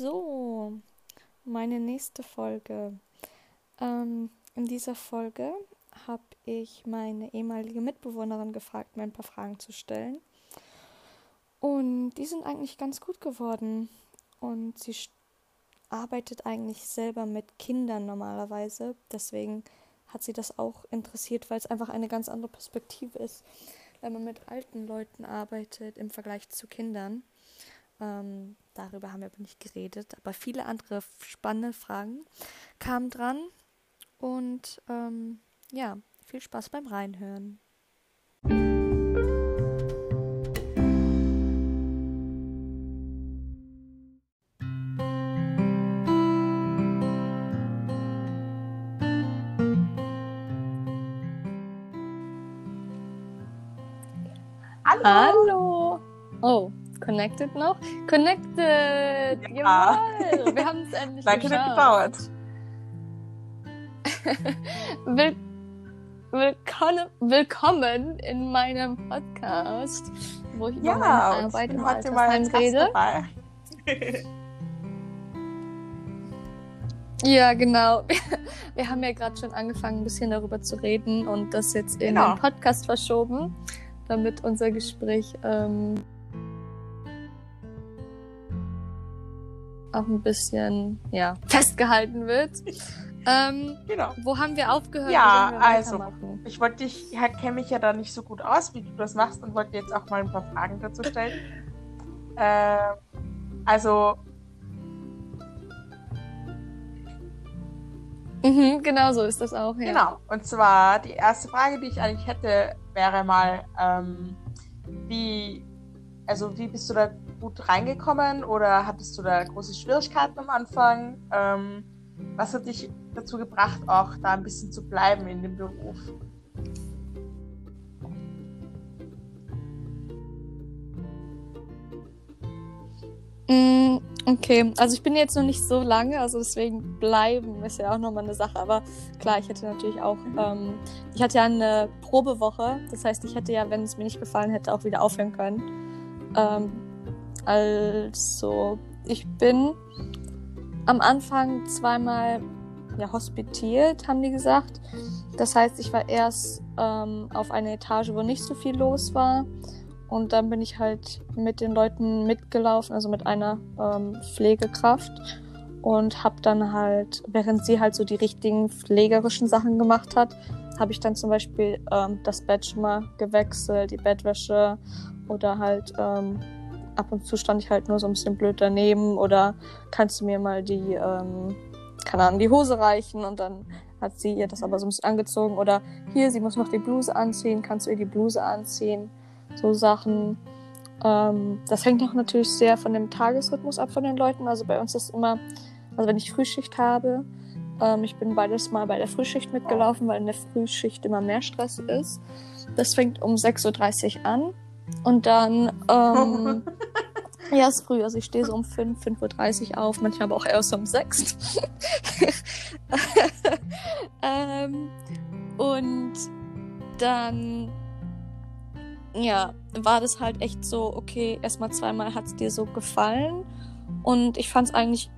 So, meine nächste Folge. Ähm, in dieser Folge habe ich meine ehemalige Mitbewohnerin gefragt, mir ein paar Fragen zu stellen. Und die sind eigentlich ganz gut geworden. Und sie arbeitet eigentlich selber mit Kindern normalerweise. Deswegen hat sie das auch interessiert, weil es einfach eine ganz andere Perspektive ist, wenn man mit alten Leuten arbeitet im Vergleich zu Kindern. Ähm, darüber haben wir aber nicht geredet, aber viele andere spannende Fragen kamen dran. Und ähm, ja, viel Spaß beim Reinhören. Hallo. Hallo. Oh, connected noch? Connected. Ja. Jawohl. Wir haben es endlich hat gedauert. Will willkommen, willkommen in meinem Podcast, wo ich über Ja, meine und Arbeit im Altersheim rede. Ja, genau. Wir haben ja gerade schon angefangen, ein bisschen darüber zu reden und das jetzt in Genau. den Podcast verschoben, damit unser Gespräch ähm, auch ein bisschen ja, festgehalten wird. Ähm, Genau. wo haben wir aufgehört? Ja, wir also. Ich wollte dich, ich kenne mich ja da nicht so gut aus, wie du das machst und wollte jetzt auch mal ein paar Fragen dazu stellen. äh, also, Mhm, genau so ist das auch, ja. genau. Und zwar die erste Frage, die ich eigentlich hätte, wäre mal, ähm, wie, also wie bist du da gut reingekommen oder hattest du da große Schwierigkeiten am Anfang? Ähm, was hat dich dazu gebracht, auch da ein bisschen zu bleiben in dem Beruf? Mm, Okay, also ich bin jetzt noch nicht so lange, also deswegen bleiben ist ja auch nochmal eine Sache. Aber klar, ich hätte natürlich auch, ähm, ich hatte ja eine Probewoche, das heißt, ich hätte ja, wenn es mir nicht gefallen hätte, auch wieder aufhören können. Ähm, also, ich bin am Anfang zweimal ja, hospitiert, haben die gesagt. Das heißt, ich war erst ähm, auf einer Etage, wo nicht so viel los war. Und dann bin ich halt mit den Leuten mitgelaufen, also mit einer ähm, Pflegekraft. Und habe dann halt, während sie halt so die richtigen pflegerischen Sachen gemacht hat, habe ich dann zum Beispiel ähm, das Bett schon mal gewechselt, die Bettwäsche oder halt ähm, ab und zu stand ich halt nur so ein bisschen blöd daneben oder kannst du mir mal die, ähm, keine Ahnung, die Hose reichen und dann hat sie ihr das aber so ein bisschen angezogen oder hier, sie muss noch die Bluse anziehen, kannst du ihr die Bluse anziehen so Sachen. Ähm, das hängt auch natürlich sehr von dem Tagesrhythmus ab von den Leuten. Also bei uns ist immer, also wenn ich Frühschicht habe, ähm, ich bin beides mal bei der Frühschicht mitgelaufen, weil in der Frühschicht immer mehr Stress ist. Das fängt um 6.30 Uhr an und dann, ähm, ja, ist früh, also ich stehe so um 5, 5.30 Uhr auf, manchmal aber auch erst um 6. ähm, und dann ja, war das halt echt so, okay, erstmal zweimal hat es dir so gefallen. Und ich fand es eigentlich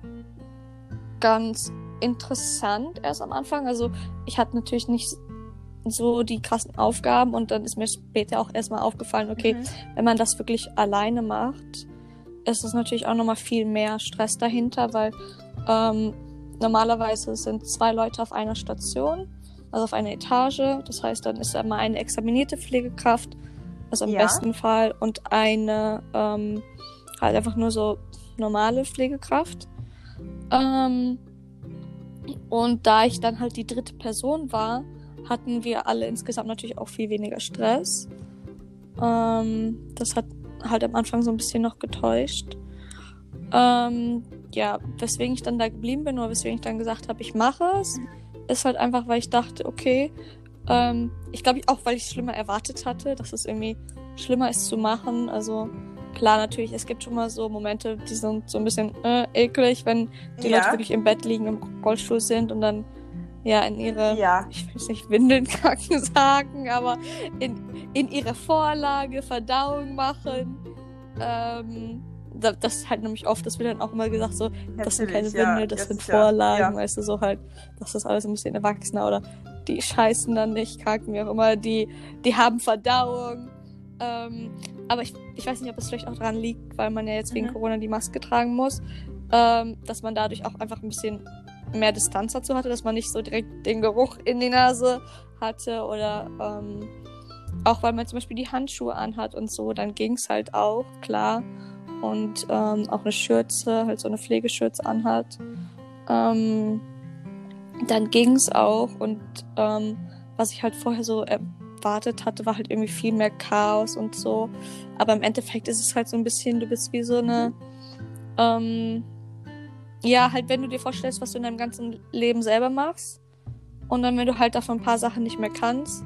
ganz interessant erst am Anfang. Also ich hatte natürlich nicht so die krassen Aufgaben und dann ist mir später auch erstmal aufgefallen, okay, Mhm. wenn man das wirklich alleine macht, ist es natürlich auch nochmal viel mehr Stress dahinter, weil ähm, normalerweise sind zwei Leute auf einer Station, also auf einer Etage. Das heißt, dann ist immer eine examinierte Pflegekraft, also im Ja. besten Fall, und eine ähm, halt einfach nur so normale Pflegekraft. Ähm, und da ich dann halt die dritte Person war, hatten wir alle insgesamt natürlich auch viel weniger Stress. Ähm, das hat halt am Anfang so ein bisschen noch getäuscht. Ähm, ja, weswegen ich dann da geblieben bin oder weswegen ich dann gesagt habe, ich mache es, ist halt einfach, weil ich dachte, okay, ähm, ich glaube auch, weil ich es schlimmer erwartet hatte, dass es irgendwie schlimmer ist zu machen. Also klar, natürlich, es gibt schon mal so Momente, die sind so ein bisschen äh, eklig, wenn die Ja. Leute wirklich im Bett liegen, im Rollstuhl sind und dann ja in ihre, Ja. ich will jetzt nicht Windeln kacken sagen, aber in, in ihre Vorlage Verdauung machen. Ähm, das ist halt nämlich oft, das wird dann auch immer gesagt, so, das sind keine Natürlich, ja. Windel, das sind. Vorlagen, Ja. weißt du, so halt, das ist alles ein bisschen erwachsener oder die scheißen dann nicht, kacken, wie auch immer, die, die haben Verdauung. Ähm, aber ich, ich weiß nicht, ob es vielleicht auch daran liegt, weil man ja jetzt wegen Mhm. Corona die Maske tragen muss, ähm, dass man dadurch auch einfach ein bisschen mehr Distanz dazu hatte, dass man nicht so direkt den Geruch in die Nase hatte oder ähm, auch weil man zum Beispiel die Handschuhe anhat und so, dann ging es halt auch, klar. Und ähm, auch eine Schürze, halt so eine Pflegeschürze anhat. Ähm, dann ging es auch und ähm, was ich halt vorher so erwartet hatte, war halt irgendwie viel mehr Chaos und so. Aber im Endeffekt ist es halt so ein bisschen, du bist wie so eine, ähm, ja, halt wenn du dir vorstellst, was du in deinem ganzen Leben selber machst und dann, wenn du halt davon ein paar Sachen nicht mehr kannst,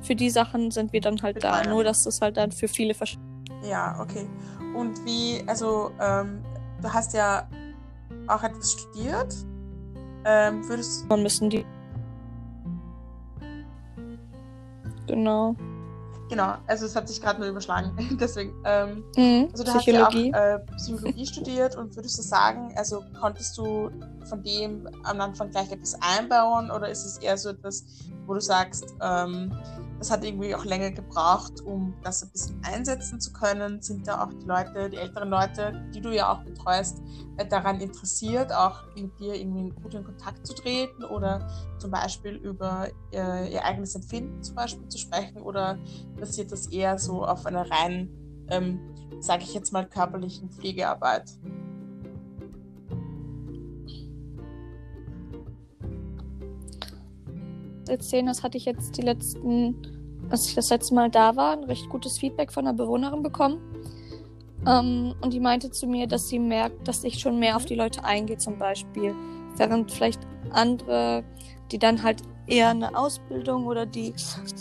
für die Sachen sind wir dann halt da. Nur, dass das halt dann für viele verstehen Ja, okay. Und wie, also, ähm, du hast ja auch etwas studiert. Ähm, würdest müssen, die. Genau. Genau, also es hat sich gerade nur überschlagen. Deswegen, ähm, Mhm. also du Psychologie. hast ja auch äh, Psychologie studiert und würdest du sagen, also konntest du von dem am Anfang gleich etwas einbauen oder ist es eher so etwas, wo du sagst, ähm, das hat irgendwie auch länger gebraucht, um das ein bisschen einsetzen zu können? Sind da auch die Leute, die älteren Leute, die du ja auch betreust, äh, daran interessiert, auch mit dir irgendwie in Kontakt zu treten oder zum Beispiel über äh, ihr eigenes Empfinden zum Beispiel zu sprechen oder basiert das eher so auf einer rein, ähm, sage ich jetzt mal, körperlichen Pflegearbeit? Erzählen, das hatte ich jetzt die letzten, als ich das letzte Mal da war, ein recht gutes Feedback von einer Bewohnerin bekommen. Ähm, und die meinte zu mir, dass sie merkt, dass ich schon mehr auf die Leute eingehe, zum Beispiel. Während vielleicht andere, die dann halt eher eine Ausbildung oder die,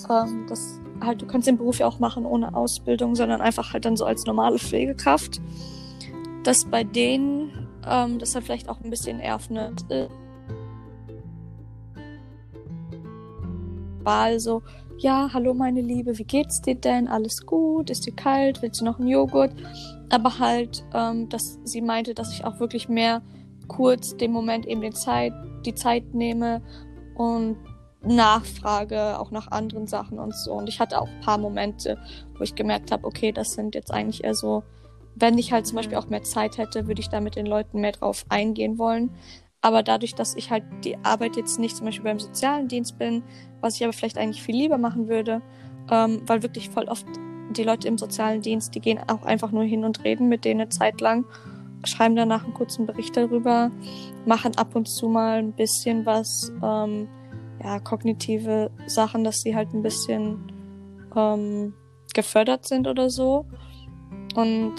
ähm, das halt, du kannst den Beruf ja auch machen ohne Ausbildung, sondern einfach halt dann so als normale Pflegekraft. Dass bei denen, ähm, das dann vielleicht auch ein bisschen eher auf eine Wahl so, ja, hallo meine Liebe, wie geht's dir denn? Alles gut? Ist dir kalt? Willst du noch einen Joghurt? Aber halt, ähm, dass sie meinte, dass ich auch wirklich mehr kurz den Moment eben den Zeit, die Zeit nehme und nachfrage, auch nach anderen Sachen und so. Und ich hatte auch ein paar Momente, wo ich gemerkt habe, okay, das sind jetzt eigentlich eher so, wenn ich halt zum Mhm. Beispiel auch mehr Zeit hätte, würde ich da mit den Leuten mehr drauf eingehen wollen. Aber dadurch, dass ich halt die Arbeit jetzt nicht zum Beispiel beim sozialen Dienst bin, was ich aber vielleicht eigentlich viel lieber machen würde, ähm, weil wirklich voll oft die Leute im sozialen Dienst, die gehen auch einfach nur hin und reden mit denen eine Zeit lang, schreiben danach einen kurzen Bericht darüber, machen ab und zu mal ein bisschen was, ähm, ja, kognitive Sachen, dass sie halt ein bisschen ähm, gefördert sind oder so. Und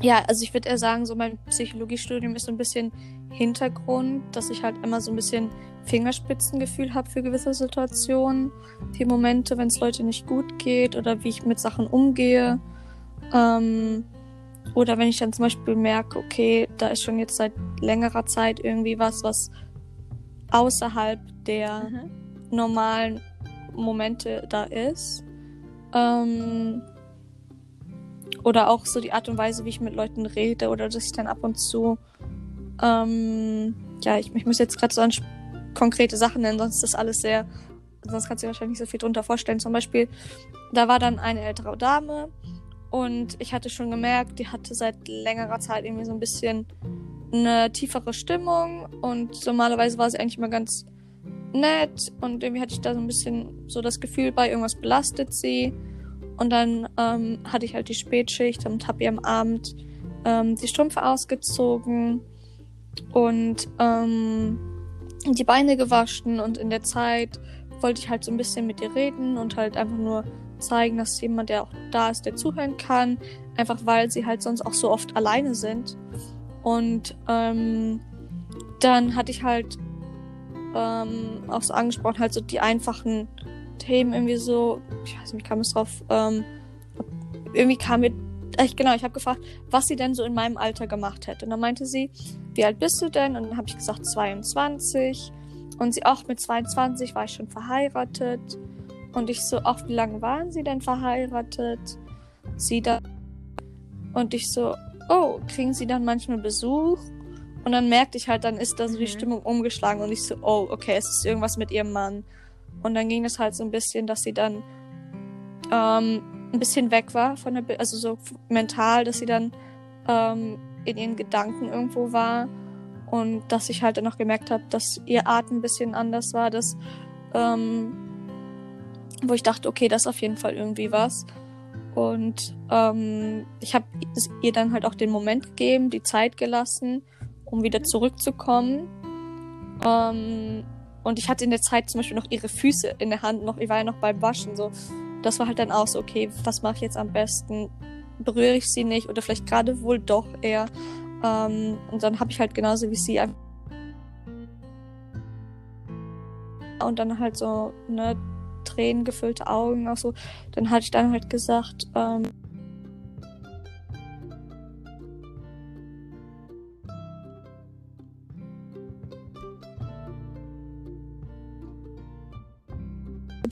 ja, also ich würde eher sagen, so mein Psychologiestudium ist so ein bisschen Hintergrund, dass ich halt immer so ein bisschen Fingerspitzengefühl habe für gewisse Situationen, die Momente, wenn es Leute nicht gut geht oder wie ich mit Sachen umgehe. Ähm, oder wenn ich dann zum Beispiel merke, okay, da ist schon jetzt seit längerer Zeit irgendwie was, was außerhalb der normalen Momente da ist. Ähm, oder auch so die Art und Weise, wie ich mit Leuten rede oder dass ich dann ab und zu ähm, ja, ich, ich muss jetzt gerade so an konkrete Sachen nennen, sonst ist das alles sehr, sonst kannst du dir wahrscheinlich nicht so viel drunter vorstellen. Zum Beispiel, da war dann eine ältere Dame und ich hatte schon gemerkt, die hatte seit längerer Zeit irgendwie so ein bisschen eine tiefere Stimmung und normalerweise war sie eigentlich immer ganz nett und irgendwie hatte ich da so ein bisschen so das Gefühl bei, irgendwas belastet sie. Und dann ähm, hatte ich halt die Spätschicht und habe ihr am Abend ähm, die Strümpfe ausgezogen und ähm, die Beine gewaschen und in der Zeit wollte ich halt so ein bisschen mit ihr reden und halt einfach nur zeigen, dass jemand, der auch da ist, der zuhören kann, einfach weil sie halt sonst auch so oft alleine sind. Und ähm, dann hatte ich halt ähm, auch so angesprochen, halt so die einfachen Themen irgendwie so, ich weiß nicht, wie kam es drauf, ähm, irgendwie kam mir, echt genau, ich habe gefragt, was sie denn so in meinem Alter gemacht hätte. Und dann meinte sie, wie alt bist du denn? Und dann habe ich gesagt 22. Und sie auch mit 22 war ich schon verheiratet. Und ich so, auch wie lange waren sie denn verheiratet? Sie da. Und ich so, oh, kriegen sie dann manchmal Besuch? Und dann merkte ich halt, dann ist da so die Mhm. Stimmung umgeschlagen und ich so, oh, okay, es ist irgendwas mit ihrem Mann. Und dann ging es halt so ein bisschen, dass sie dann ähm, ein bisschen weg war von der, also so mental, dass sie dann ähm, in ihren Gedanken irgendwo war und dass ich halt dann noch gemerkt habe, dass ihr Atem ein bisschen anders war, dass ähm, wo ich dachte, okay, das ist auf jeden Fall irgendwie was. Und ähm, ich habe ihr dann halt auch den Moment gegeben, die Zeit gelassen, um wieder zurückzukommen. Ähm, und ich hatte in der Zeit zum Beispiel noch ihre Füße in der Hand, noch, ich war ja noch beim Waschen, so. Das war halt dann auch so, okay, was mache ich jetzt am besten? Berühre ich sie nicht oder vielleicht gerade wohl doch eher. Ähm, und dann habe ich halt genauso wie sie einfach und dann halt so ne tränengefüllte Augen auch so. Dann hatte ich dann halt gesagt, ähm,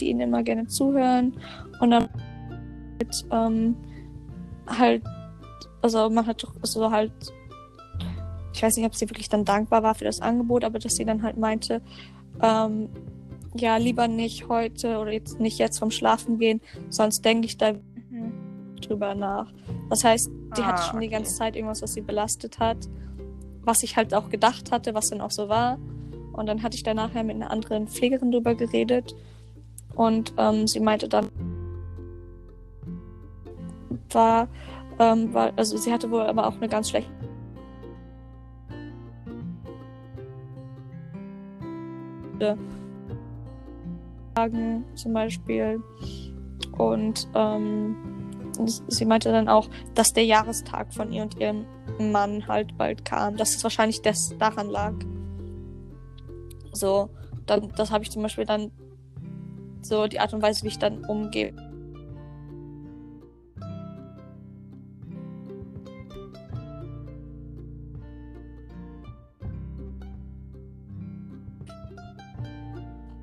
die ihnen immer gerne zuhören und dann halt, ähm, halt also man hat doch so halt ich weiß nicht, ob sie wirklich dann dankbar war für das Angebot, aber dass sie dann halt meinte, ähm, ja, lieber nicht heute oder jetzt nicht jetzt vom Schlafen gehen, sonst denke ich da drüber nach. Das heißt, die Ah, hatte schon die okay. ganze Zeit irgendwas, was sie belastet hat, was ich halt auch gedacht hatte, was dann auch so war. Und dann hatte ich da nachher mit einer anderen Pflegerin drüber geredet und ähm, sie meinte dann, war, ähm, war, also sie hatte wohl aber auch eine ganz schlechte zum Beispiel. Und ähm, sie meinte dann auch, dass der Jahrestag von ihr und ihrem Mann halt bald kam, dass es wahrscheinlich das daran lag. So, dann, das habe ich zum Beispiel dann so die Art und Weise, wie ich dann umgehe.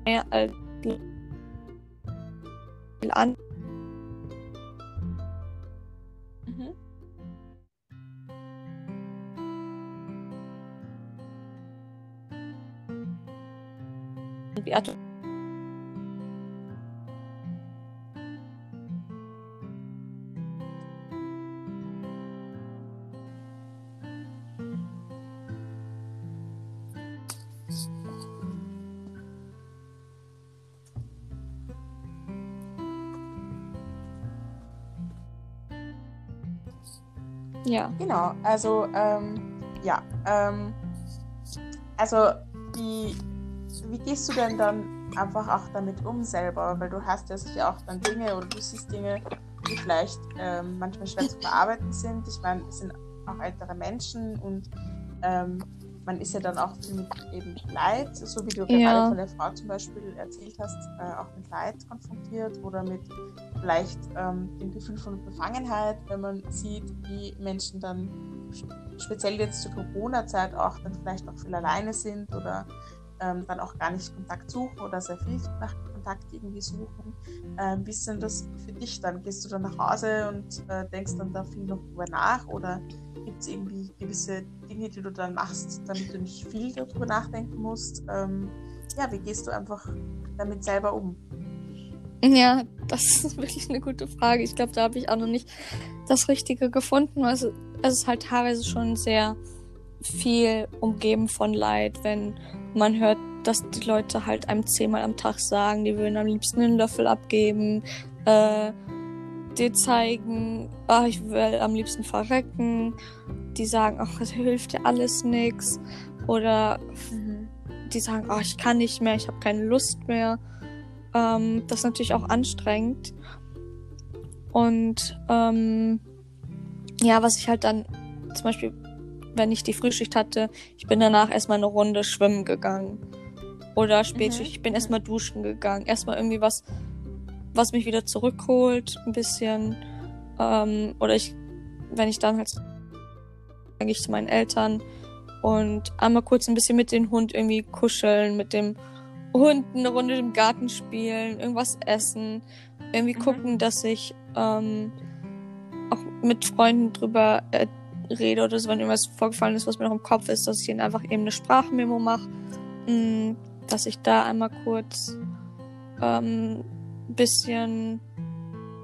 Mehr als an. Mhm. Die Art Ja. Genau, also ähm, ja, ähm, also wie, wie gehst du denn dann einfach auch damit um selber? Weil du hast ja sicher auch dann Dinge oder du siehst Dinge, die vielleicht ähm, manchmal schwer zu verarbeiten sind. Ich meine, es sind auch ältere Menschen und ähm, man ist ja dann auch mit eben Leid, so wie du Ja. gerade von der Frau zum Beispiel erzählt hast, äh, auch mit Leid konfrontiert oder mit vielleicht ähm, dem Gefühl von Befangenheit, wenn man sieht, wie Menschen dann speziell jetzt zur Corona-Zeit auch dann vielleicht auch viel alleine sind oder ähm, dann auch gar nicht Kontakt suchen oder sehr viel nach Kontakt irgendwie suchen. Ähm, wie ist denn das für dich dann? Gehst du dann nach Hause und äh, denkst dann da viel noch drüber nach oder gibt es irgendwie gewisse Dinge, die du dann machst, damit du nicht viel darüber nachdenken musst? Ähm, ja, wie gehst du einfach damit selber um? Ja, das ist wirklich eine gute Frage. Ich glaube, da habe ich auch noch nicht das Richtige gefunden. Also, es ist halt teilweise schon sehr viel umgeben von Leid, wenn man hört, dass die Leute halt einem zehnmal am Tag sagen, die würden am liebsten einen Löffel abgeben, äh, dir zeigen, ah, ich will am liebsten verrecken, die sagen, ach, es hilft dir alles nix, oder die sagen, oh, ich kann nicht mehr, ich habe keine Lust mehr. Ähm, das ist natürlich auch anstrengend. Und ähm, ja, was ich halt dann zum Beispiel, wenn ich die Frühschicht hatte, ich bin danach erstmal eine Runde schwimmen gegangen. Oder Spätschicht, ich bin Mhm. erstmal duschen gegangen. Erstmal irgendwie was, was mich wieder zurückholt, ein bisschen. Ähm, oder ich, wenn ich dann halt, dann gehe ich zu meinen Eltern und einmal kurz ein bisschen mit dem Hund irgendwie kuscheln, mit dem Hund eine Runde im Garten spielen, irgendwas essen, irgendwie Mhm. gucken, dass ich ähm, auch mit Freunden drüber äh, rede oder so, wenn irgendwas vorgefallen ist, was mir noch im Kopf ist, dass ich ihnen einfach eben eine Sprachmemo mache, mm, dass ich da einmal kurz ähm, bisschen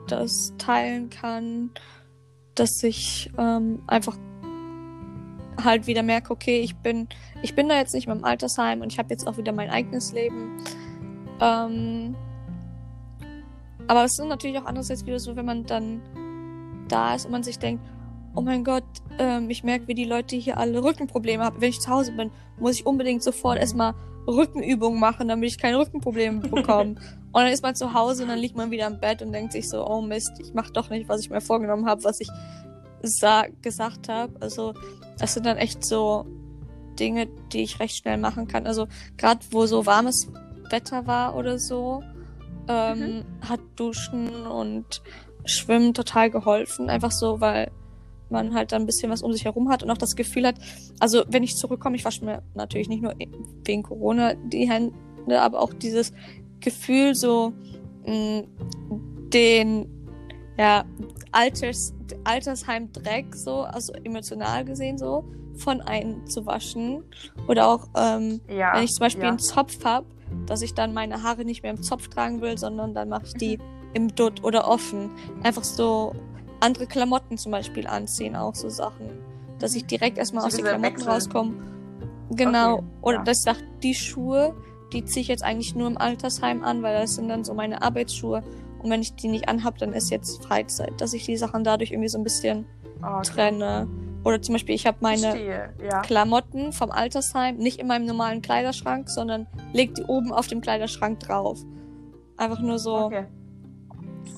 das teilen kann, dass ich ähm, einfach halt wieder merke, okay, ich bin, ich bin da jetzt nicht mehr im Altersheim und ich habe jetzt auch wieder mein eigenes Leben. Ähm, aber es ist natürlich auch andererseits wieder so, wenn man dann da ist und man sich denkt, oh mein Gott, ähm, ich merke, wie die Leute hier alle Rückenprobleme haben. Wenn ich zu Hause bin, muss ich unbedingt sofort erstmal Rückenübungen machen, damit ich keine Rückenprobleme bekomme. und dann ist man zu Hause und dann liegt man wieder im Bett und denkt sich so, oh Mist, ich mache doch nicht, was ich mir vorgenommen habe, was ich gesagt habe. Also das sind dann echt so Dinge, die ich recht schnell machen kann. Also gerade wo so warmes Wetter war oder so, ähm, mhm. hat Duschen und Schwimmen total geholfen. Einfach so, weil man halt dann ein bisschen was um sich herum hat und auch das Gefühl hat, also wenn ich zurückkomme, ich wasche mir natürlich nicht nur wegen Corona die Hände, aber auch dieses Gefühl, so mh, mm, den ja, Alters, Altersheim-Dreck, so, also emotional gesehen so, von einem zu waschen. Oder auch, ähm, ja, wenn ich zum Beispiel ja. einen Zopf habe, dass ich dann meine Haare nicht mehr im Zopf tragen will, sondern dann mache ich die mhm. im Dutt oder offen. Einfach so andere Klamotten zum Beispiel anziehen, auch so Sachen. Dass ich direkt erstmal aus den Klamotten Wechsel. rauskomme. Genau. Okay, oder ja. dass ich sage, die Schuhe, die ziehe ich jetzt eigentlich nur im Altersheim an, weil das sind dann so meine Arbeitsschuhe. Und wenn ich die nicht anhab, dann ist jetzt Freizeit, dass ich die Sachen dadurch irgendwie so ein bisschen okay. trenne. Oder zum Beispiel, ich habe meine ja. Klamotten vom Altersheim nicht in meinem normalen Kleiderschrank, sondern leg die oben auf dem Kleiderschrank drauf. Einfach nur so. Okay.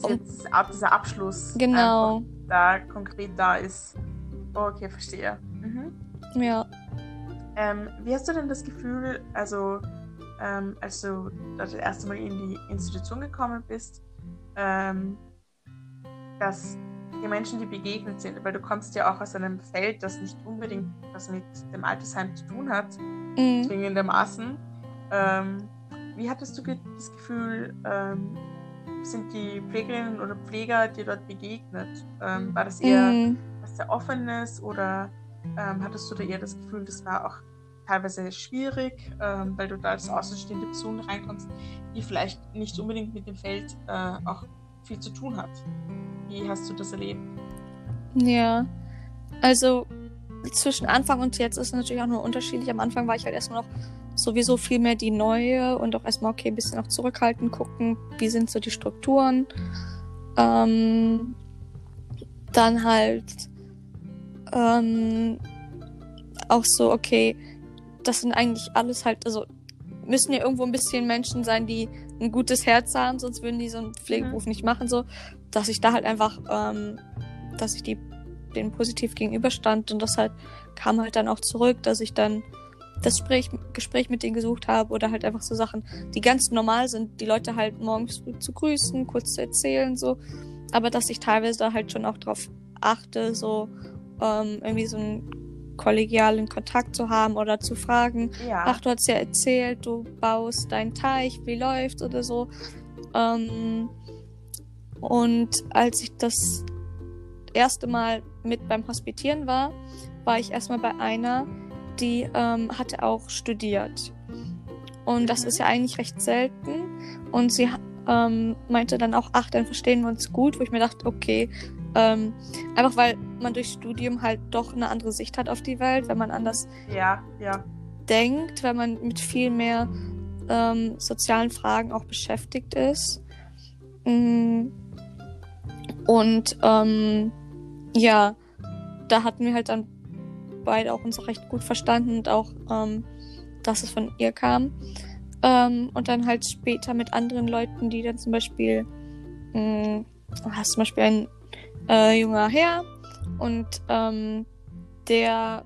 Jetzt ab, dieser Abschluss. Genau. Da konkret da ist. Okay, verstehe. Mhm. Ja. Ähm, wie hast du denn das Gefühl, also ähm, als du das erste Mal in die Institution gekommen bist, ähm, dass die Menschen, die begegnet sind, weil du kommst ja auch aus einem Feld, das nicht unbedingt was mit dem Altersheim zu tun hat, mhm. zwingendermaßen. Ähm, wie hattest du das Gefühl, ähm, sind die Pflegerinnen oder Pfleger dir dort begegnet? Ähm, war das eher mhm. was sehr Offenes oder ähm, hattest du da eher das Gefühl, das war auch teilweise schwierig, ähm, weil du da als außenstehende Person reinkommst, die vielleicht nicht unbedingt mit dem Feld äh, auch viel zu tun hat? Wie hast du das erlebt? Ja, also zwischen Anfang und jetzt ist es natürlich auch nur unterschiedlich. Am Anfang war ich halt erstmal noch sowieso viel mehr die neue und auch erstmal, okay, ein bisschen noch zurückhalten, gucken, wie sind so die Strukturen. Ähm, dann halt ähm, auch so, okay, das sind eigentlich alles halt, also müssen ja irgendwo ein bisschen Menschen sein, die ein gutes Herz haben, sonst würden die so einen Pflegeberuf mhm. nicht machen, so, dass ich da halt einfach, ähm, dass ich die den positiv gegenüberstand und das halt kam halt dann auch zurück, dass ich dann das Gespräch, Gespräch mit denen gesucht habe oder halt einfach so Sachen, die ganz normal sind, die Leute halt morgens zu grüßen, kurz zu erzählen, so. Aber dass ich teilweise halt schon auch drauf achte, so ähm, irgendwie so einen kollegialen Kontakt zu haben oder zu fragen, ja. ach, du hast ja erzählt, du baust deinen Teich, wie läuft's oder so. Ähm, und als ich das erste Mal mit beim Hospitieren war, war ich erstmal bei einer, die ähm, hatte auch studiert. Und das ist ja eigentlich recht selten. Und sie ähm, meinte dann auch, ach, dann verstehen wir uns gut, wo ich mir dachte, okay, ähm, einfach weil man durch Studium halt doch eine andere Sicht hat auf die Welt, wenn man anders ja, ja. denkt, wenn man mit viel mehr ähm, sozialen Fragen auch beschäftigt ist. Mm. Und ähm, ja, da hatten wir halt dann beide auch uns recht gut verstanden und auch, ähm, dass es von ihr kam. Ähm, und dann halt später mit anderen Leuten, die dann zum Beispiel, mh, mm, hast zum Beispiel ein äh, junger Herr und ähm, der,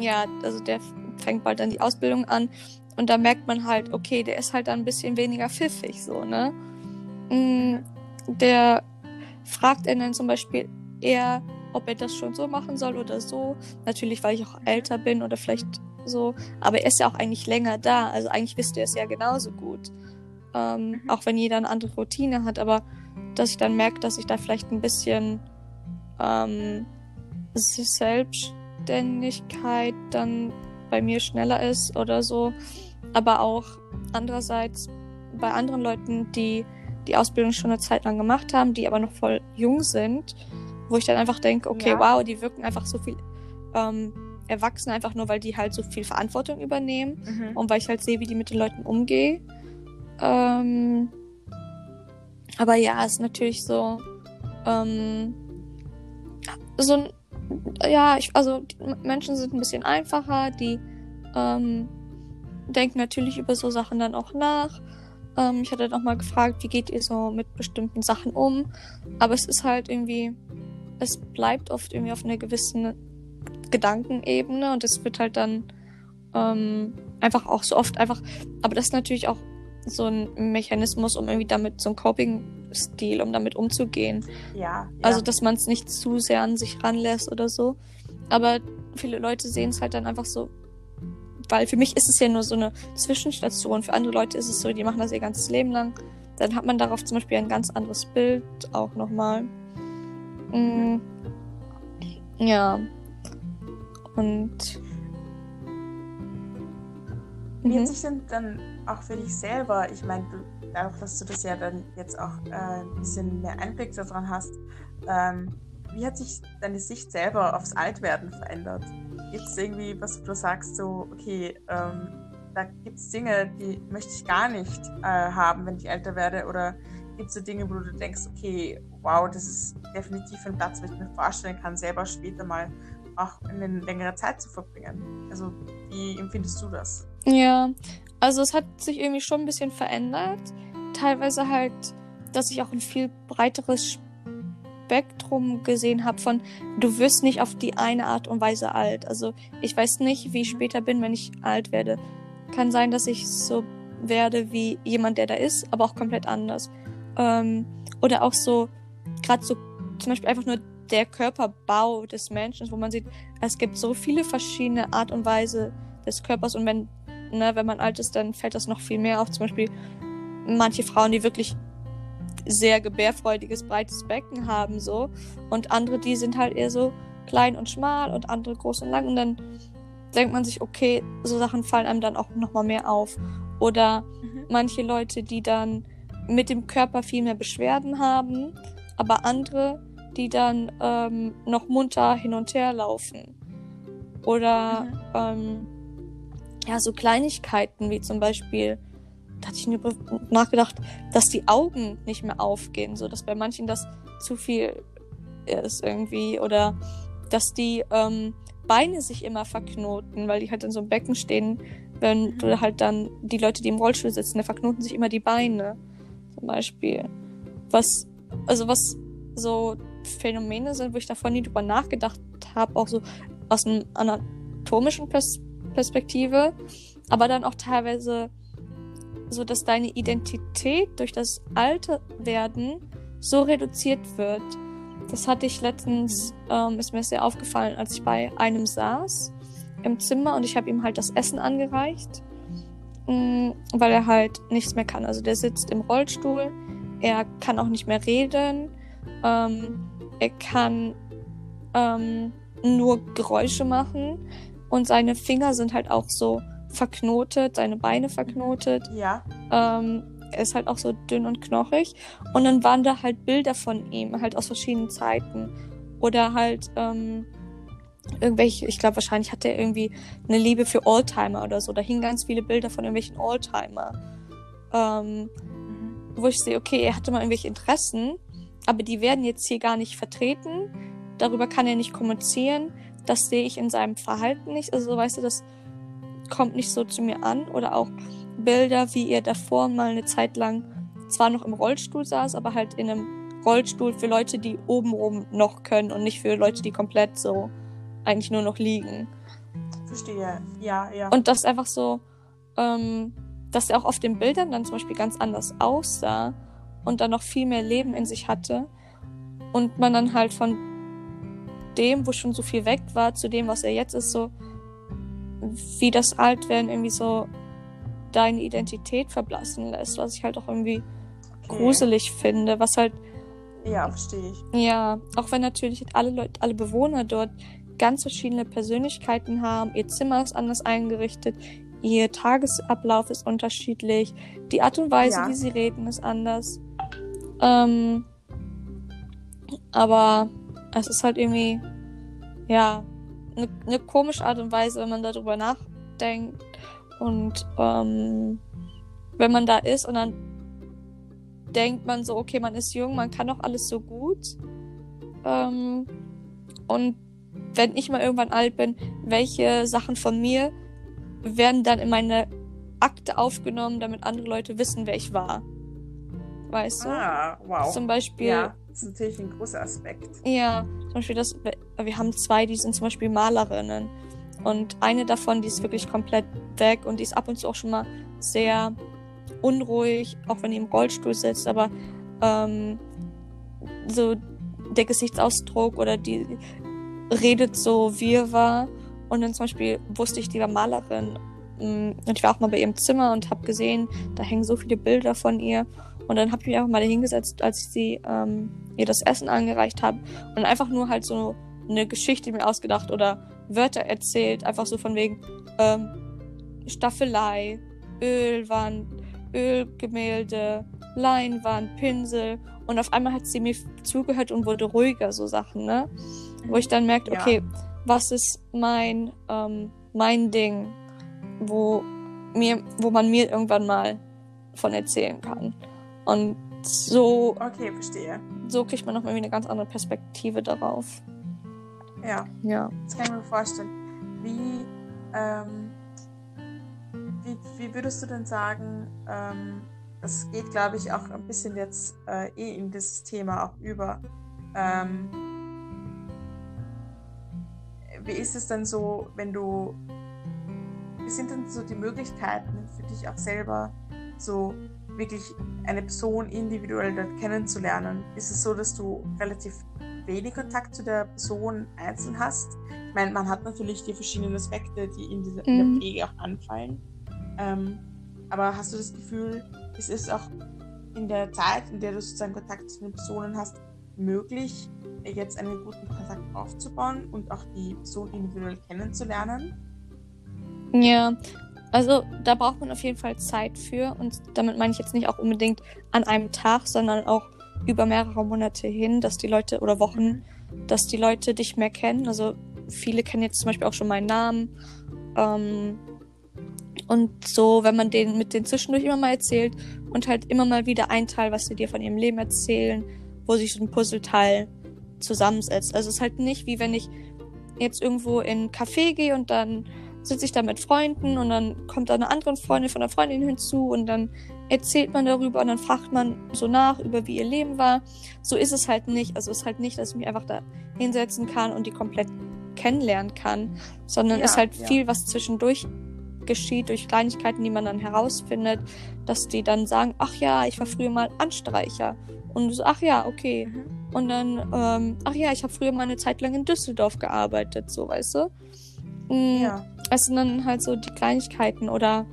ja, also der fängt bald dann die Ausbildung an und da merkt man halt, okay, der ist halt dann ein bisschen weniger pfiffig, so, ne? Mm, der fragt er dann zum Beispiel eher, ob er das schon so machen soll oder so. Natürlich, weil ich auch älter bin oder vielleicht so. Aber er ist ja auch eigentlich länger da. Also eigentlich wisst ihr es ja genauso gut. Ähm, mhm. Auch wenn jeder eine andere Routine hat. Aber dass ich dann merke, dass ich da vielleicht ein bisschen ähm, Selbstständigkeit dann bei mir schneller ist oder so. Aber auch andererseits bei anderen Leuten, die die Ausbildung schon eine Zeit lang gemacht haben, die aber noch voll jung sind, wo ich dann einfach denke, okay, ja. wow, die wirken einfach so viel ähm, erwachsen, einfach nur, weil die halt so viel Verantwortung übernehmen mhm. und weil ich halt sehe, wie die mit den Leuten umgehen. Ähm, aber ja, ist natürlich so, ähm, so ein, ja, ich, also Menschen sind ein bisschen einfacher, die ähm, denken natürlich über so Sachen dann auch nach. Ähm, ich hatte noch mal gefragt, wie geht ihr so mit bestimmten Sachen um? Aber es ist halt irgendwie, es bleibt oft irgendwie auf einer gewissen Gedankenebene und es wird halt dann ähm, einfach auch so oft einfach, aber das ist natürlich auch so ein Mechanismus, um irgendwie damit so ein Coping-Stil, um damit umzugehen. Ja. ja. Also, dass man es nicht zu sehr an sich ranlässt oder so. Aber viele Leute sehen es halt dann einfach so, weil für mich ist es ja nur so eine Zwischenstation. Für andere Leute ist es so, die machen das ihr ganzes Leben lang. Dann hat man darauf zum Beispiel ein ganz anderes Bild auch nochmal. Mhm. Ja. Und. Wie hat mhm. sich denn dann auch für dich selber, ich meine, dadurch, dass du das ja dann jetzt auch äh, ein bisschen mehr Einblick daran hast, ähm, wie hat sich deine Sicht selber aufs Altwerden verändert? Gibt es irgendwie, was du sagst, so, okay, ähm, da gibt es Dinge, die möchte ich gar nicht äh, haben, wenn ich älter werde? Oder gibt es so Dinge, wo du denkst, okay, wow, das ist definitiv ein Platz, wo ich mir vorstellen kann, selber später mal auch in eine längere Zeit zu verbringen? Also, wie empfindest du das? Ja, also es hat sich irgendwie schon ein bisschen verändert. Teilweise halt, dass ich auch ein viel breiteres Spektrum gesehen habe von, du wirst nicht auf die eine Art und Weise alt. Also ich weiß nicht, wie ich später bin, wenn ich alt werde. Kann sein, dass ich so werde wie jemand, der da ist, aber auch komplett anders. Ähm, oder auch so, gerade so zum Beispiel einfach nur der Körperbau des Menschen, wo man sieht, es gibt so viele verschiedene Art und Weise des Körpers und wenn ne, wenn man alt ist, dann fällt das noch viel mehr auf. Zum Beispiel manche Frauen, die wirklich sehr gebärfreudiges, breites Becken haben, so. Und andere, die sind halt eher so klein und schmal und andere groß und lang. Und dann denkt man sich, okay, so Sachen fallen einem dann auch nochmal mehr auf. Oder mhm. manche Leute, die dann mit dem Körper viel mehr Beschwerden haben, aber andere, die dann ähm, noch munter hin und her laufen. Oder mhm. ähm, ja, so Kleinigkeiten wie zum Beispiel, da hatte ich mir nachgedacht, dass die Augen nicht mehr aufgehen, so dass bei manchen das zu viel ist irgendwie oder dass die ähm, Beine sich immer verknoten, weil die halt in so einem Becken stehen, wenn du mhm. halt dann die Leute, die im Rollstuhl sitzen, da verknoten sich immer die Beine zum Beispiel. Was, also was so Phänomene sind, wo ich davon nie drüber nachgedacht habe, auch so aus einem anatomischen Pers Perspektive, aber dann auch teilweise so, dass deine Identität durch das Alte werden so reduziert wird. Das hatte ich letztens, ähm, ist mir sehr aufgefallen, als ich bei einem saß im Zimmer und ich habe ihm halt das Essen angereicht, mh, mm, weil er halt nichts mehr kann. Also der sitzt im Rollstuhl, er kann auch nicht mehr reden, ähm, er kann ähm, nur Geräusche machen und seine Finger sind halt auch so verknotet, seine Beine verknotet. Ja. Ähm, er ist halt auch so dünn und knochig. Und dann waren da halt Bilder von ihm, halt aus verschiedenen Zeiten. Oder halt ähm, irgendwelche, ich glaube wahrscheinlich hat er irgendwie eine Liebe für Oldtimer oder so. Da hingen ganz viele Bilder von irgendwelchen Oldtimer. Ähm. Wo ich sehe, okay, er hatte mal irgendwelche Interessen, aber die werden jetzt hier gar nicht vertreten. Darüber kann er nicht kommunizieren das sehe ich in seinem Verhalten nicht. Also, weißt du, das kommt nicht so zu mir an. Oder auch Bilder, wie er davor mal eine Zeit lang zwar noch im Rollstuhl saß, aber halt in einem Rollstuhl für Leute, die obenrum noch können und nicht für Leute, die komplett so eigentlich nur noch liegen. Verstehe, ja, ja. Und das einfach so, ähm, dass er auch auf den Bildern dann zum Beispiel ganz anders aussah und dann noch viel mehr Leben in sich hatte und man dann halt von dem, wo schon so viel weg war, zu dem, was er jetzt ist, so wie das Altwerden irgendwie so deine Identität verblassen lässt, was ich halt auch irgendwie okay. gruselig finde, was halt Ja, verstehe ich. Ja, auch wenn natürlich alle Leute, alle Bewohner dort ganz verschiedene Persönlichkeiten haben, ihr Zimmer ist anders eingerichtet, ihr Tagesablauf ist unterschiedlich, die Art und Weise, Ja. wie sie reden, ist anders. Ähm, aber es ist halt irgendwie, ja, eine ne komische Art und Weise, wenn man darüber nachdenkt und ähm, wenn man da ist und dann denkt man so, okay, man ist jung, man kann doch alles so gut. Ähm, und wenn ich mal irgendwann alt bin, welche Sachen von mir werden dann in meine Akte aufgenommen, damit andere Leute wissen, wer ich war. Weißt du? Ah, wow. Zum Beispiel, ja, das ist natürlich ein großer Aspekt. ja, zum Beispiel das, wir haben zwei, die sind zum Beispiel Malerinnen. Und eine davon, die ist wirklich komplett weg und die ist ab und zu auch schon mal sehr unruhig, auch wenn die im Rollstuhl sitzt, aber ähm, so der Gesichtsausdruck oder die redet so wirrwarr. Und dann zum Beispiel wusste ich, die war Malerin. Mm, Und ich war auch mal bei ihrem Zimmer und habe gesehen, da hängen so viele Bilder von ihr. Und dann habe ich mich einfach mal dahingesetzt, als ich sie ähm, ihr das Essen angereicht habe und einfach nur halt so eine Geschichte mir ausgedacht oder Wörter erzählt, einfach so von wegen ähm, Staffelei, Ölwand, Ölgemälde, Leinwand, Pinsel und auf einmal hat sie mir zugehört und wurde ruhiger, so Sachen, ne? Wo ich dann merkte, Ja. okay, was ist mein, ähm, mein Ding, wo mir, wo man mir irgendwann mal von erzählen kann. Und so, Okay, verstehe. so kriegt man noch irgendwie eine ganz andere Perspektive darauf. Ja, Ja. das kann ich mir vorstellen. Wie, ähm, wie, wie würdest du denn sagen, ähm, das geht, glaube ich, auch ein bisschen jetzt äh, eh in dieses Thema auch über. Ähm, wie ist es denn so, wenn du, wie sind denn so die Möglichkeiten für dich auch selber, so wirklich eine Person individuell dort kennenzulernen? Ist es so, dass du relativ wenig Kontakt zu der Person einzeln hast? Ich meine, man hat natürlich die verschiedenen Aspekte, die in, dieser, in Mhm. der Pflege auch anfallen. Ähm, aber hast du das Gefühl, es ist auch in der Zeit, in der du sozusagen Kontakt zu den Personen hast, möglich, jetzt einen guten Kontakt aufzubauen und auch die Person individuell kennenzulernen? Ja, also da braucht man auf jeden Fall Zeit für und damit meine ich jetzt nicht auch unbedingt an einem Tag, sondern auch über mehrere Monate hin, dass die Leute oder Wochen, dass die Leute dich mehr kennen. Also viele kennen jetzt zum Beispiel auch schon meinen Namen. Ähm, und so, wenn man denen mit denen zwischendurch immer mal erzählt und halt immer mal wieder ein Teil, was sie dir von ihrem Leben erzählen, wo sich so ein Puzzleteil zusammensetzt. Also es ist halt nicht wie wenn ich jetzt irgendwo in ein Café gehe und dann sitze ich da mit Freunden und dann kommt da eine andere Freundin von der Freundin hinzu und dann erzählt man darüber und dann fragt man so nach über wie ihr Leben war. So ist es halt nicht. Also es ist halt nicht, dass ich mich einfach da hinsetzen kann und die komplett kennenlernen kann, sondern Ja, es ist halt ja. viel, was zwischendurch geschieht durch Kleinigkeiten, die man dann herausfindet, dass die dann sagen, ach ja, ich war früher mal Anstreicher. Und so, ach ja, okay. Mhm. Und dann, ähm, ach ja, ich habe früher mal eine Zeit lang in Düsseldorf gearbeitet, so, weißt du? Mm, Ja. Es sind dann halt so die Kleinigkeiten oder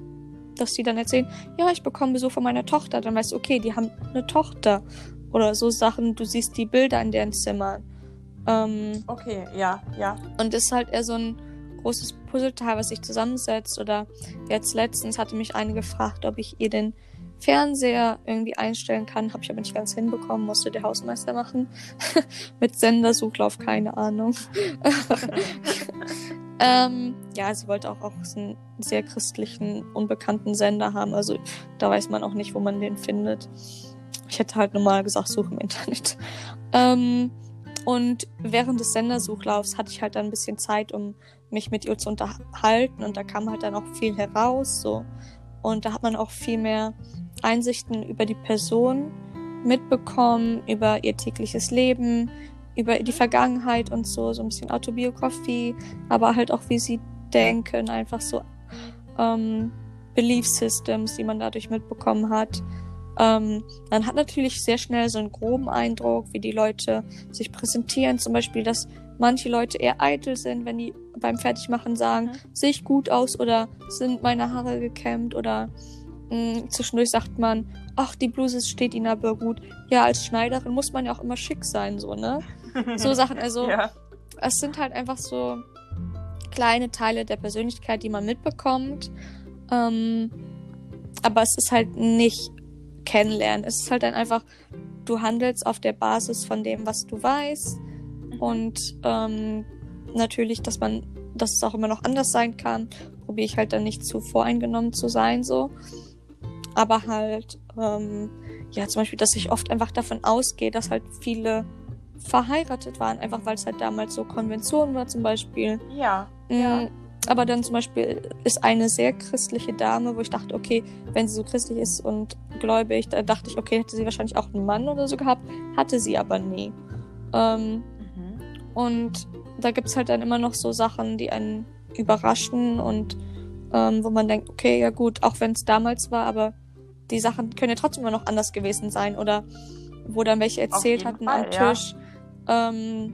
dass die dann erzählen, ja, ich bekomme Besuch von meiner Tochter. Dann weißt du, okay, die haben eine Tochter. Oder so Sachen, du siehst die Bilder in deren Zimmern. Ähm, Okay, ja, ja. und das ist halt eher so ein großes Puzzleteil, was sich zusammensetzt. Oder jetzt letztens hatte mich eine gefragt, ob ich ihr den Fernseher irgendwie einstellen kann. Habe ich aber nicht ganz hinbekommen, musste der Hausmeister machen. Mit Sendersuchlauf, keine Ahnung. ähm, ja, sie wollte auch, auch einen sehr christlichen, unbekannten Sender haben. Also da weiß man auch nicht, wo man den findet. Ich hätte halt normal gesagt, suche im Internet. Ähm, und während des Sendersuchlaufs hatte ich halt dann ein bisschen Zeit, um mich mit ihr zu unterhalten. Und da kam halt dann auch viel heraus. So. Und da hat man auch viel mehr Einsichten über die Person mitbekommen, über ihr tägliches Leben, über die Vergangenheit und so, so ein bisschen Autobiografie, aber halt auch, wie sie denken, einfach so ähm, Belief Systems, die man dadurch mitbekommen hat. Ähm, man hat natürlich sehr schnell so einen groben Eindruck, wie die Leute sich präsentieren. Zum Beispiel, dass manche Leute eher eitel sind, wenn die beim Fertigmachen sagen, Mhm. sehe ich gut aus oder sind meine Haare gekämmt oder mh, zwischendurch sagt man, ach, die Bluse steht Ihnen aber gut. Ja, als Schneiderin muss man ja auch immer schick sein, so, ne? So Sachen, also ja. es sind halt einfach so kleine Teile der Persönlichkeit, die man mitbekommt. Ähm, aber es ist halt nicht kennenlernen. Es ist halt dann einfach, du handelst auf der Basis von dem, was du weißt. Und ähm, natürlich, dass man, dass es auch immer noch anders sein kann, probiere ich halt dann nicht zu voreingenommen zu sein, so. Aber halt, ähm, ja, zum Beispiel, dass ich oft einfach davon ausgehe, dass halt viele verheiratet waren, einfach weil es halt damals so Konvention war, zum Beispiel. Ja. Mm, Aber dann zum Beispiel ist eine sehr christliche Dame, wo ich dachte, okay, wenn sie so christlich ist und gläubig, da dachte ich, okay, hätte sie wahrscheinlich auch einen Mann oder so gehabt, hatte sie aber nie. Ähm, Mhm. und da gibt's halt dann immer noch so Sachen, die einen überraschen und ähm, wo man denkt, okay, ja gut, auch wenn es damals war, aber die Sachen können ja trotzdem immer noch anders gewesen sein. Oder wo dann welche erzählt hatten Fall, am ja. Tisch, ähm,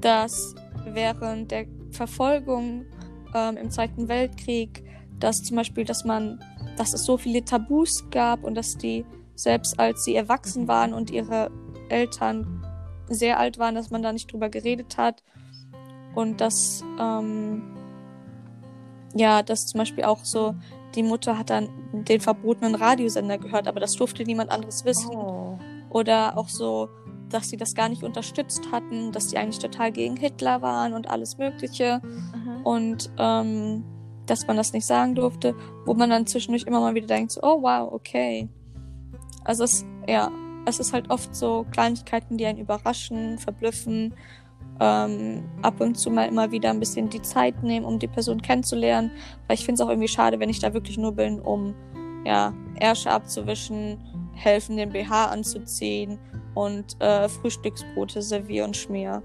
dass während der Verfolgung ähm, im Zweiten Weltkrieg, dass zum Beispiel, dass man, dass es so viele Tabus gab und dass die selbst als sie erwachsen waren und ihre Eltern sehr alt waren, dass man da nicht drüber geredet hat und dass ähm, ja, dass zum Beispiel auch so die Mutter hat dann den verbotenen Radiosender gehört, aber das durfte niemand anderes wissen. Oh. Oder auch so, dass sie das gar nicht unterstützt hatten, dass sie eigentlich total gegen Hitler waren und alles Mögliche Mhm. und ähm, dass man das nicht sagen durfte, wo man dann zwischendurch immer mal wieder denkt, so, oh wow, okay. Also es, ja, es ist halt oft so Kleinigkeiten, die einen überraschen, verblüffen, ähm, ab und zu mal immer wieder ein bisschen die Zeit nehmen, um die Person kennenzulernen, weil ich finde es auch irgendwie schade, wenn ich da wirklich nur bin, um ja, Ärsche abzuwischen, helfen, den BH anzuziehen und äh, Frühstücksbrote serviere und schmier.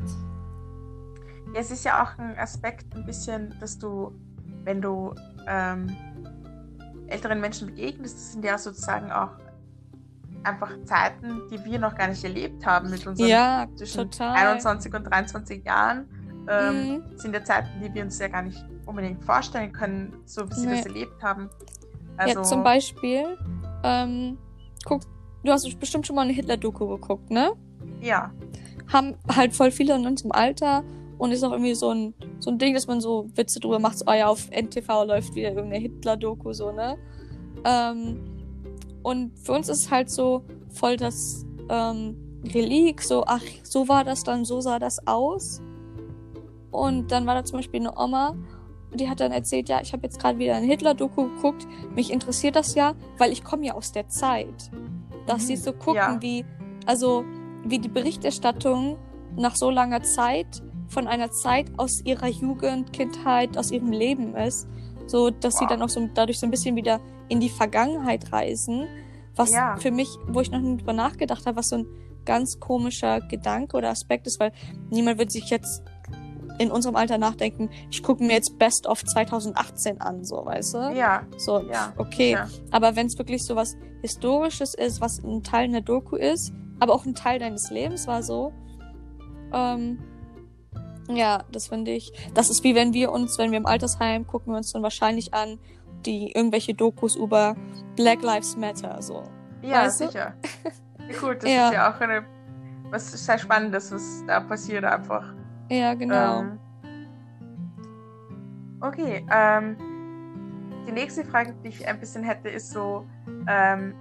Ja, es ist ja auch ein Aspekt ein bisschen, dass du, wenn du ähm, älteren Menschen begegnest, das sind ja sozusagen auch einfach Zeiten, die wir noch gar nicht erlebt haben mit unseren Ja, zwischen total. 21 und 23 Jahren. Ähm, Mhm. sind ja Zeiten, die wir uns ja gar nicht unbedingt vorstellen können, so wie sie Nee. das erlebt haben. Also, ja, zum Beispiel, ähm, guck, du hast bestimmt schon mal eine Hitler-Doku geguckt, ne? Ja, Haben halt voll viele in unserem Alter und ist auch irgendwie so ein, so ein Ding, dass man so Witze drüber macht, so, oh ja, auf NTV läuft wieder irgendeine Hitler-Doku, so, ne? Ähm, und für uns ist es halt so voll das ähm, Relik, so, ach, so war das dann, so sah das aus. Und dann war da zum Beispiel eine Oma, die hat dann erzählt, ja, ich habe jetzt gerade wieder eine Hitler-Doku geguckt. Mich interessiert das ja, weil ich komme ja aus der Zeit. Dass Mhm, sie so gucken, ja. wie, also wie die Berichterstattung nach so langer Zeit von einer Zeit aus ihrer Jugend, Kindheit, aus ihrem Leben ist. So, dass sie Wow. dann auch so dadurch so ein bisschen wieder in die Vergangenheit reisen. Was Ja. für mich, wo ich noch nie drüber nachgedacht habe, was so ein ganz komischer Gedanke oder Aspekt ist, weil niemand wird sich jetzt in unserem Alter nachdenken, ich gucke mir jetzt Best of 2018 an, so, weißt du? ja, So, ja. okay. Ja. Aber wenn es wirklich so was Historisches ist, was ein Teil einer Doku ist, aber auch ein Teil deines Lebens war so, ähm, ja, das finde ich, das ist wie wenn wir uns, wenn wir im Altersheim gucken wir uns dann wahrscheinlich an, die irgendwelche Dokus über Black Lives Matter, so. Ja, Weißt du? sicher. Ja, gut, das Ja. ist ja auch eine, was sehr Spannendes, was da passiert einfach. Ja, genau. Ähm, okay, ähm, die nächste Frage, die ich ein bisschen hätte, ist so, ähm,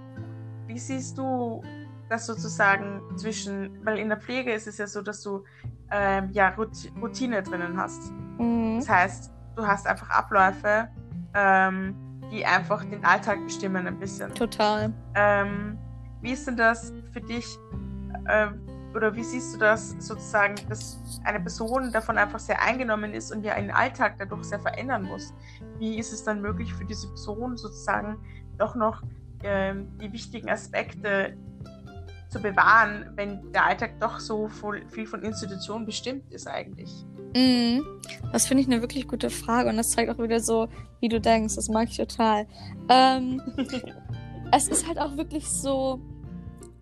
wie siehst du das sozusagen zwischen, weil in der Pflege ist es ja so, dass du ähm, ja Routine drinnen hast. Mhm. Das heißt, du hast einfach Abläufe, ähm, die einfach den Alltag bestimmen ein bisschen. Total. Ähm, wie ist denn das für dich, ähm, oder wie siehst du das sozusagen, dass eine Person davon einfach sehr eingenommen ist und ja ihren Alltag dadurch sehr verändern muss? Wie ist es dann möglich für diese Person sozusagen doch noch ähm, die wichtigen Aspekte zu bewahren, wenn der Alltag doch so viel von Institutionen bestimmt ist eigentlich? Mhm. Das finde ich eine wirklich gute Frage und das zeigt auch wieder so, wie du denkst. Das mag ich total. Ähm, es ist halt auch wirklich so,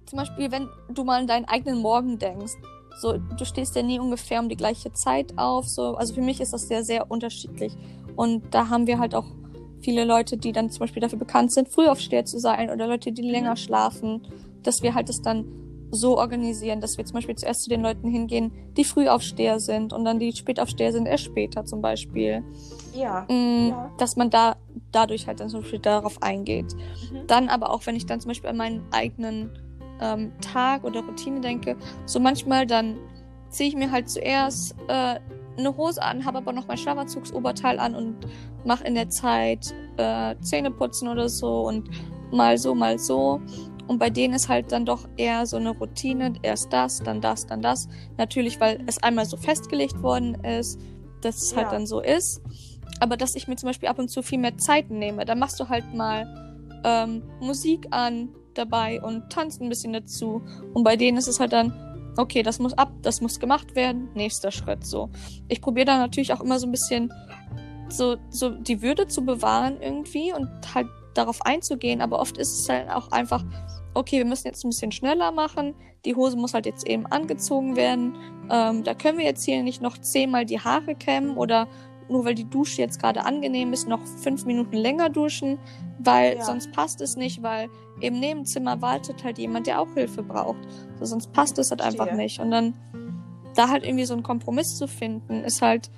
zum Beispiel, wenn du mal an deinen eigenen Morgen denkst. So, du stehst ja nie ungefähr um die gleiche Zeit auf. So, also für mich ist das sehr, sehr unterschiedlich. Und da haben wir halt auch viele Leute, die dann zum Beispiel dafür bekannt sind, Frühaufsteher zu sein oder Leute, die länger schlafen, dass wir halt das dann so organisieren, dass wir zum Beispiel zuerst zu den Leuten hingehen, die Frühaufsteher sind und dann die Spätaufsteher sind erst später zum Beispiel. Ja. Mm, Ja. Dass man da dadurch halt dann zum Beispiel darauf eingeht. Mhm. Dann aber auch, wenn ich dann zum Beispiel an meinen eigenen ähm, Tag oder Routine denke, so manchmal dann ziehe ich mir halt zuerst äh, eine Hose an, habe aber noch mein Schlafanzugsoberteil an und mache in der Zeit äh, Zähne putzen oder so und mal so, mal so. Und bei denen ist halt dann doch eher so eine Routine, erst das, dann das, dann das. Natürlich, weil es einmal so festgelegt worden ist, dass es halt Ja. dann so ist. Aber dass ich mir zum Beispiel ab und zu viel mehr Zeit nehme, dann machst du halt mal ähm, Musik an dabei und tanzt ein bisschen dazu. Und bei denen ist es halt dann, okay, das muss ab, das muss gemacht werden, nächster Schritt so. Ich probiere da natürlich auch immer so ein bisschen so, so die Würde zu bewahren irgendwie und halt darauf einzugehen, aber oft ist es halt auch einfach, okay, wir müssen jetzt ein bisschen schneller machen, die Hose muss halt jetzt eben angezogen werden, ähm, da können wir jetzt hier nicht noch zehnmal die Haare kämmen oder nur weil die Dusche jetzt gerade angenehm ist, noch fünf Minuten länger duschen, weil Ja. sonst passt es nicht, weil im Nebenzimmer wartet halt jemand, der auch Hilfe braucht. So, sonst passt es halt einfach Verstehe. nicht. Und dann da halt irgendwie so einen Kompromiss zu finden, ist halt,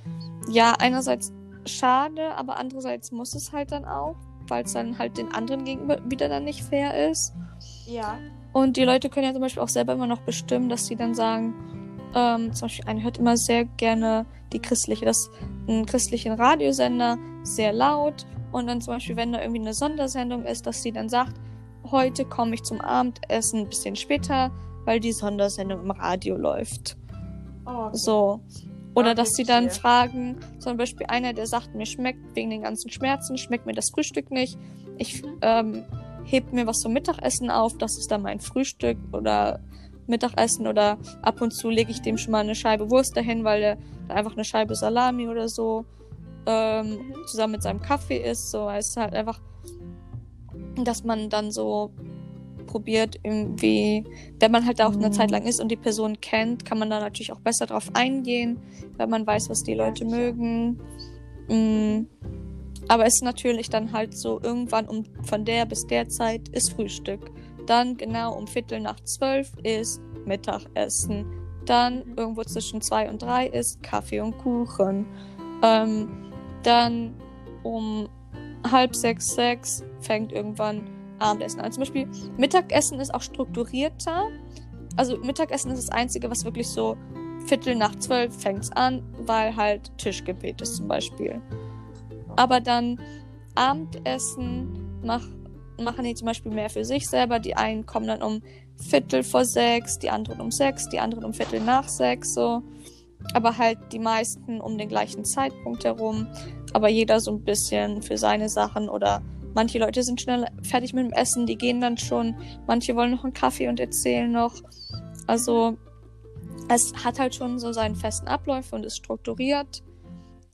ja, einerseits schade, aber andererseits muss es halt dann auch, weil es dann halt den anderen gegenüber wieder dann nicht fair ist. Ja. Und die Leute können ja zum Beispiel auch selber immer noch bestimmen, dass sie dann sagen, ähm, zum Beispiel eine hört immer sehr gerne die christliche, das einen christlichen Radiosender, sehr laut. Und dann zum Beispiel, wenn da irgendwie eine Sondersendung ist, dass sie dann sagt, heute komme ich zum Abendessen ein bisschen später, weil die Sondersendung im Radio läuft. Oh, okay. So. Oder dass sie dann fragen, zum Beispiel einer, der sagt, mir schmeckt wegen den ganzen Schmerzen, schmeckt mir das Frühstück nicht. Ich ähm, heb mir was zum Mittagessen auf, das ist dann mein Frühstück oder Mittagessen oder ab und zu lege ich dem schon mal eine Scheibe Wurst dahin, weil er da einfach eine Scheibe Salami oder so ähm, Mhm. zusammen mit seinem Kaffee isst. So es ist halt einfach, dass man dann so probiert, irgendwie, wenn man halt da auch eine Zeit lang ist und die Person kennt, kann man da natürlich auch besser drauf eingehen, wenn man weiß, was die Leute mögen. Mm. Aber es ist natürlich dann halt so, irgendwann um von der bis der Zeit ist Frühstück. Dann genau um Viertel nach zwölf ist Mittagessen. Dann Mhm. irgendwo zwischen zwei und drei ist Kaffee und Kuchen. Ähm, dann um halb sechs, sechs fängt irgendwann Abendessen an. Zum Beispiel Mittagessen ist auch strukturierter. Also Mittagessen ist das Einzige, was wirklich so Viertel nach zwölf fängt's an, weil halt Tischgebet ist zum Beispiel. Aber dann Abendessen mach, machen die zum Beispiel mehr für sich selber. Die einen kommen dann um Viertel vor sechs, die anderen um sechs, die anderen um Viertel nach sechs so. Aber halt die meisten um den gleichen Zeitpunkt herum. Aber jeder so ein bisschen für seine Sachen oder manche Leute sind schnell fertig mit dem Essen, die gehen dann schon. Manche wollen noch einen Kaffee und erzählen noch. Also es hat halt schon so seinen festen Ablauf und ist strukturiert.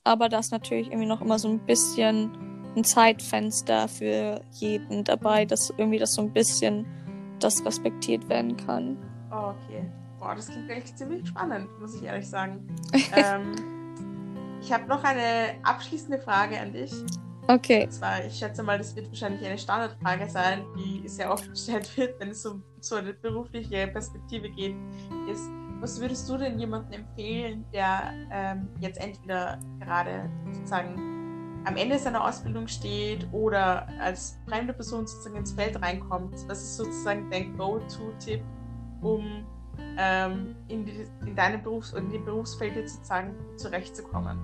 Aber da ist natürlich irgendwie noch immer so ein bisschen ein Zeitfenster für jeden dabei, dass irgendwie das so ein bisschen das respektiert werden kann. Oh, okay. Boah, das klingt echt ziemlich spannend, muss ich ehrlich sagen. ähm, ich habe noch eine abschließende Frage an dich. Okay. Und zwar, ich schätze mal, das wird wahrscheinlich eine Standardfrage sein, die sehr oft gestellt wird, wenn es um so eine berufliche Perspektive geht, ist, was würdest du denn jemandem empfehlen, der ähm, jetzt entweder gerade sozusagen am Ende seiner Ausbildung steht oder als fremde Person sozusagen ins Feld reinkommt? Was ist sozusagen dein Go-To-Tipp, um ähm, in, die, in deinem Berufs- in dem Berufsfeld jetzt sozusagen zurechtzukommen?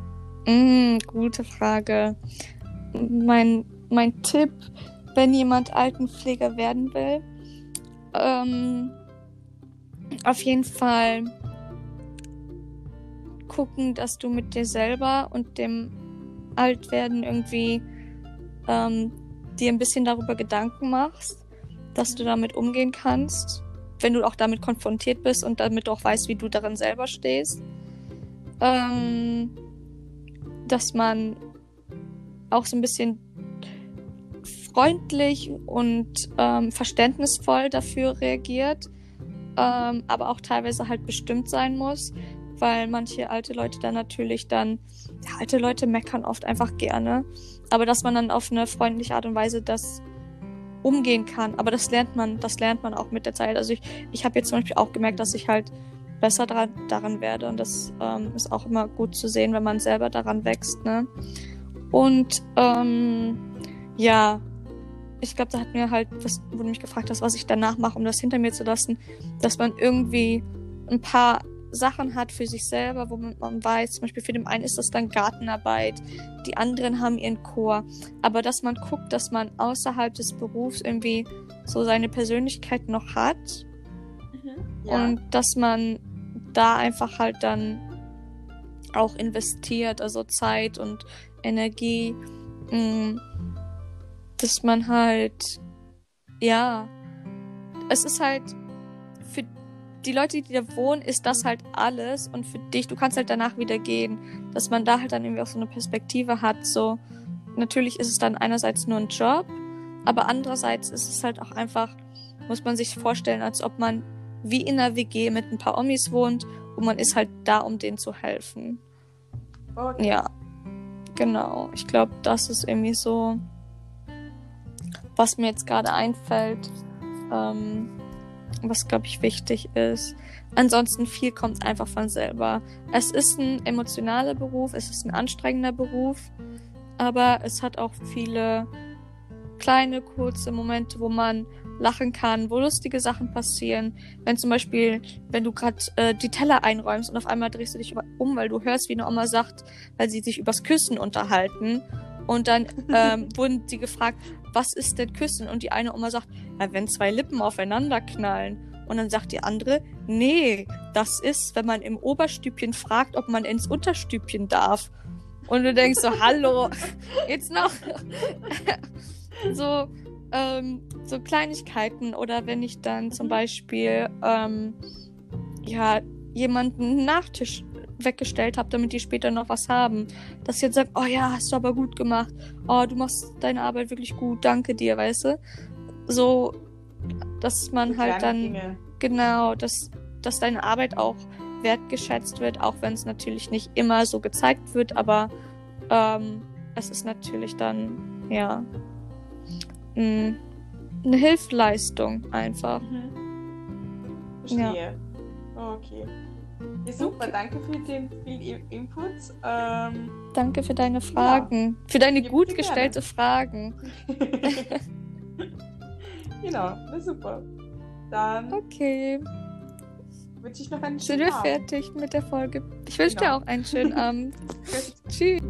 Mm, gute Frage. Mein, mein Tipp, wenn jemand Altenpfleger werden will, ähm, auf jeden Fall gucken, dass du mit dir selber und dem Altwerden irgendwie ähm, dir ein bisschen darüber Gedanken machst, dass du damit umgehen kannst, wenn du auch damit konfrontiert bist und damit auch weißt, wie du darin selber stehst. Ähm, dass man auch so ein bisschen freundlich und ähm, verständnisvoll dafür reagiert, ähm, aber auch teilweise halt bestimmt sein muss, weil manche alte Leute dann natürlich dann ja, alte Leute meckern oft einfach gerne. Aber dass man dann auf eine freundliche Art und Weise das umgehen kann. Aber das lernt man, das lernt man auch mit der Zeit. Also ich, ich habe jetzt zum Beispiel auch gemerkt, dass ich halt besser dran, daran werde. Und das ähm, ist auch immer gut zu sehen, wenn man selber daran wächst. Ne? Und ähm, ja, ich glaube, da hat mir halt, was, wo du mich gefragt hast, was ich danach mache, um das hinter mir zu lassen, dass man irgendwie ein paar Sachen hat für sich selber, wo man, man weiß, zum Beispiel für den einen ist das dann Gartenarbeit, die anderen haben ihren Chor, aber dass man guckt, dass man außerhalb des Berufs irgendwie so seine Persönlichkeit noch hat mhm, ja. und dass man da einfach halt dann auch investiert, also Zeit und Energie, mh, mm, dass man halt, ja, es ist halt für die Leute, die da wohnen, ist das halt alles und für dich, du kannst halt danach wieder gehen, dass man da halt dann irgendwie auch so eine Perspektive hat, so, natürlich ist es dann einerseits nur ein Job, aber andererseits ist es halt auch einfach, muss man sich vorstellen, als ob man wie in einer WG mit ein paar Omis wohnt und man ist halt da, um denen zu helfen. Okay. Ja, genau. Ich glaube, das ist irgendwie so, was mir jetzt gerade einfällt, ähm, was glaube ich wichtig ist. Ansonsten viel kommt einfach von selber. Es ist ein emotionaler Beruf, es ist ein anstrengender Beruf, aber es hat auch viele kleine, kurze Momente, wo man lachen kann, wo lustige Sachen passieren. Wenn zum Beispiel, wenn du gerade äh, die Teller einräumst und auf einmal drehst du dich um, weil du hörst, wie eine Oma sagt, weil sie sich übers Küssen unterhalten. Und dann ähm, wurden sie gefragt, was ist denn Küssen? Und die eine Oma sagt, ja, wenn zwei Lippen aufeinander knallen. Und dann sagt die andere, nee, das ist, wenn man im Oberstübchen fragt, ob man ins Unterstübchen darf. Und du denkst so, hallo, jetzt noch. so, ähm, so Kleinigkeiten oder wenn ich dann zum Beispiel ähm, ja jemanden einen Nachtisch weggestellt habe, damit die später noch was haben. Dass sie jetzt sagen, oh ja, hast du aber gut gemacht. Oh, du machst deine Arbeit wirklich gut, danke dir, weißt du? So, dass man so halt dann Dinge. genau, dass, dass deine Arbeit auch wertgeschätzt wird, auch wenn es natürlich nicht immer so gezeigt wird, aber ähm, es ist natürlich dann, ja, mh, eine Hilfeleistung einfach. Mhm. Verstehe. Ja. Okay. Ja, super, okay. danke für den vielen Input. Ähm, danke für deine Fragen. Ja. Für deine gut gestellte Fragen. genau, na super. Dann. Okay. Wünsche ich noch einen schönen Sind wir fertig mit der Folge? Ich wünsche genau. dir auch einen schönen Abend. Tschüss.